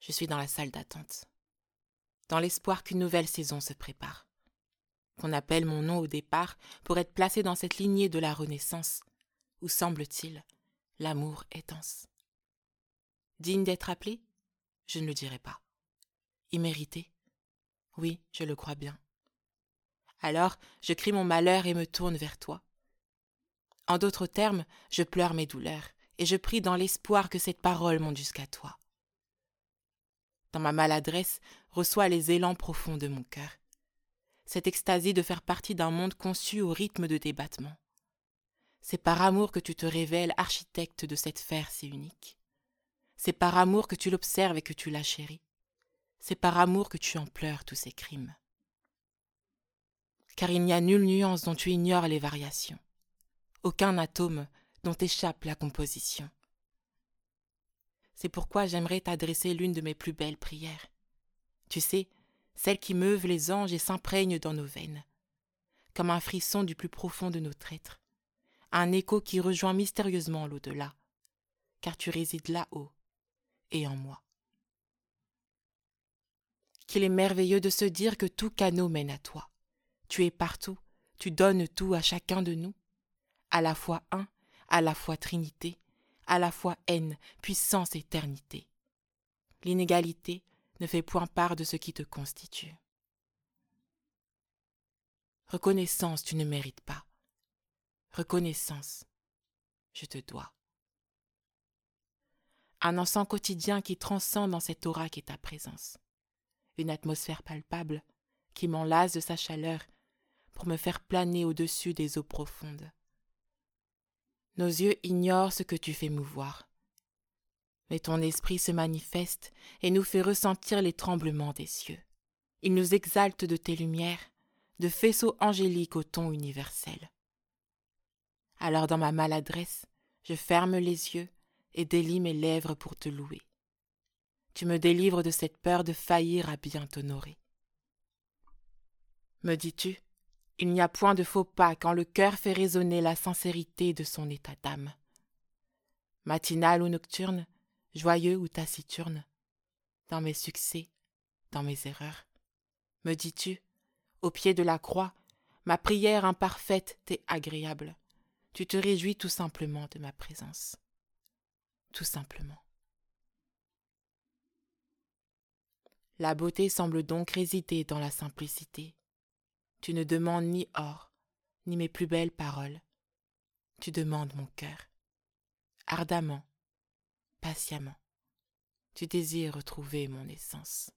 Je suis dans la salle d'attente, dans l'espoir qu'une nouvelle saison se prépare, qu'on appelle mon nom au départ pour être placé dans cette lignée de la Renaissance, où semble-t-il, l'amour est dense. Digne d'être appelé? Je ne le dirai pas. Immérité? Oui, je le crois bien. Alors, je crie mon malheur et me tourne vers toi. En d'autres termes, je pleure mes douleurs, et je prie dans l'espoir que cette parole monte jusqu'à toi. Dans ma maladresse, reçois les élans profonds de mon cœur. Cette extasie de faire partie d'un monde conçu au rythme de tes battements. C'est par amour que tu te révèles architecte de cette sphère si unique. C'est par amour que tu l'observes et que tu la chéris. C'est par amour que tu en pleures tous ces crimes. Car il n'y a nulle nuance dont tu ignores les variations, aucun atome dont échappe la composition. C'est pourquoi j'aimerais t'adresser l'une de mes plus belles prières. Tu sais, celle qui meuve les anges et s'imprègne dans nos veines, comme un frisson du plus profond de notre être, un écho qui rejoint mystérieusement l'au-delà, car tu résides là-haut et en moi. Qu'il est merveilleux de se dire que tout canot mène à toi. Tu es partout, tu donnes tout à chacun de nous, à la fois un, à la fois Trinité, à la fois haine, puissance, éternité. L'inégalité ne fait point part de ce qui te constitue. Reconnaissance, tu ne mérites pas. Reconnaissance, je te dois. Un encens quotidien qui transcende dans cette aura qui est ta présence. Une atmosphère palpable qui m'enlace de sa chaleur pour me faire planer au-dessus des eaux profondes. Nos yeux ignorent ce que tu fais mouvoir. Mais ton esprit se manifeste et nous fait ressentir les tremblements des cieux. Il nous exalte de tes lumières, de faisceaux angéliques au ton universel. Alors dans ma maladresse, je ferme les yeux et délie mes lèvres pour te louer. Tu me délivres de cette peur de faillir à bien t'honorer. Me dis-tu, il n'y a point de faux pas quand le cœur fait résonner la sincérité de son état d'âme. Matinal ou nocturne, joyeux ou taciturne, dans mes succès, dans mes erreurs, me dis-tu, au pied de la croix, ma prière imparfaite t'est agréable. Tu te réjouis tout simplement de ma présence. Tout simplement. La beauté semble donc résider dans la simplicité. Tu ne demandes ni or, ni mes plus belles paroles. Tu demandes mon cœur. Ardemment, patiemment, tu désires retrouver mon essence.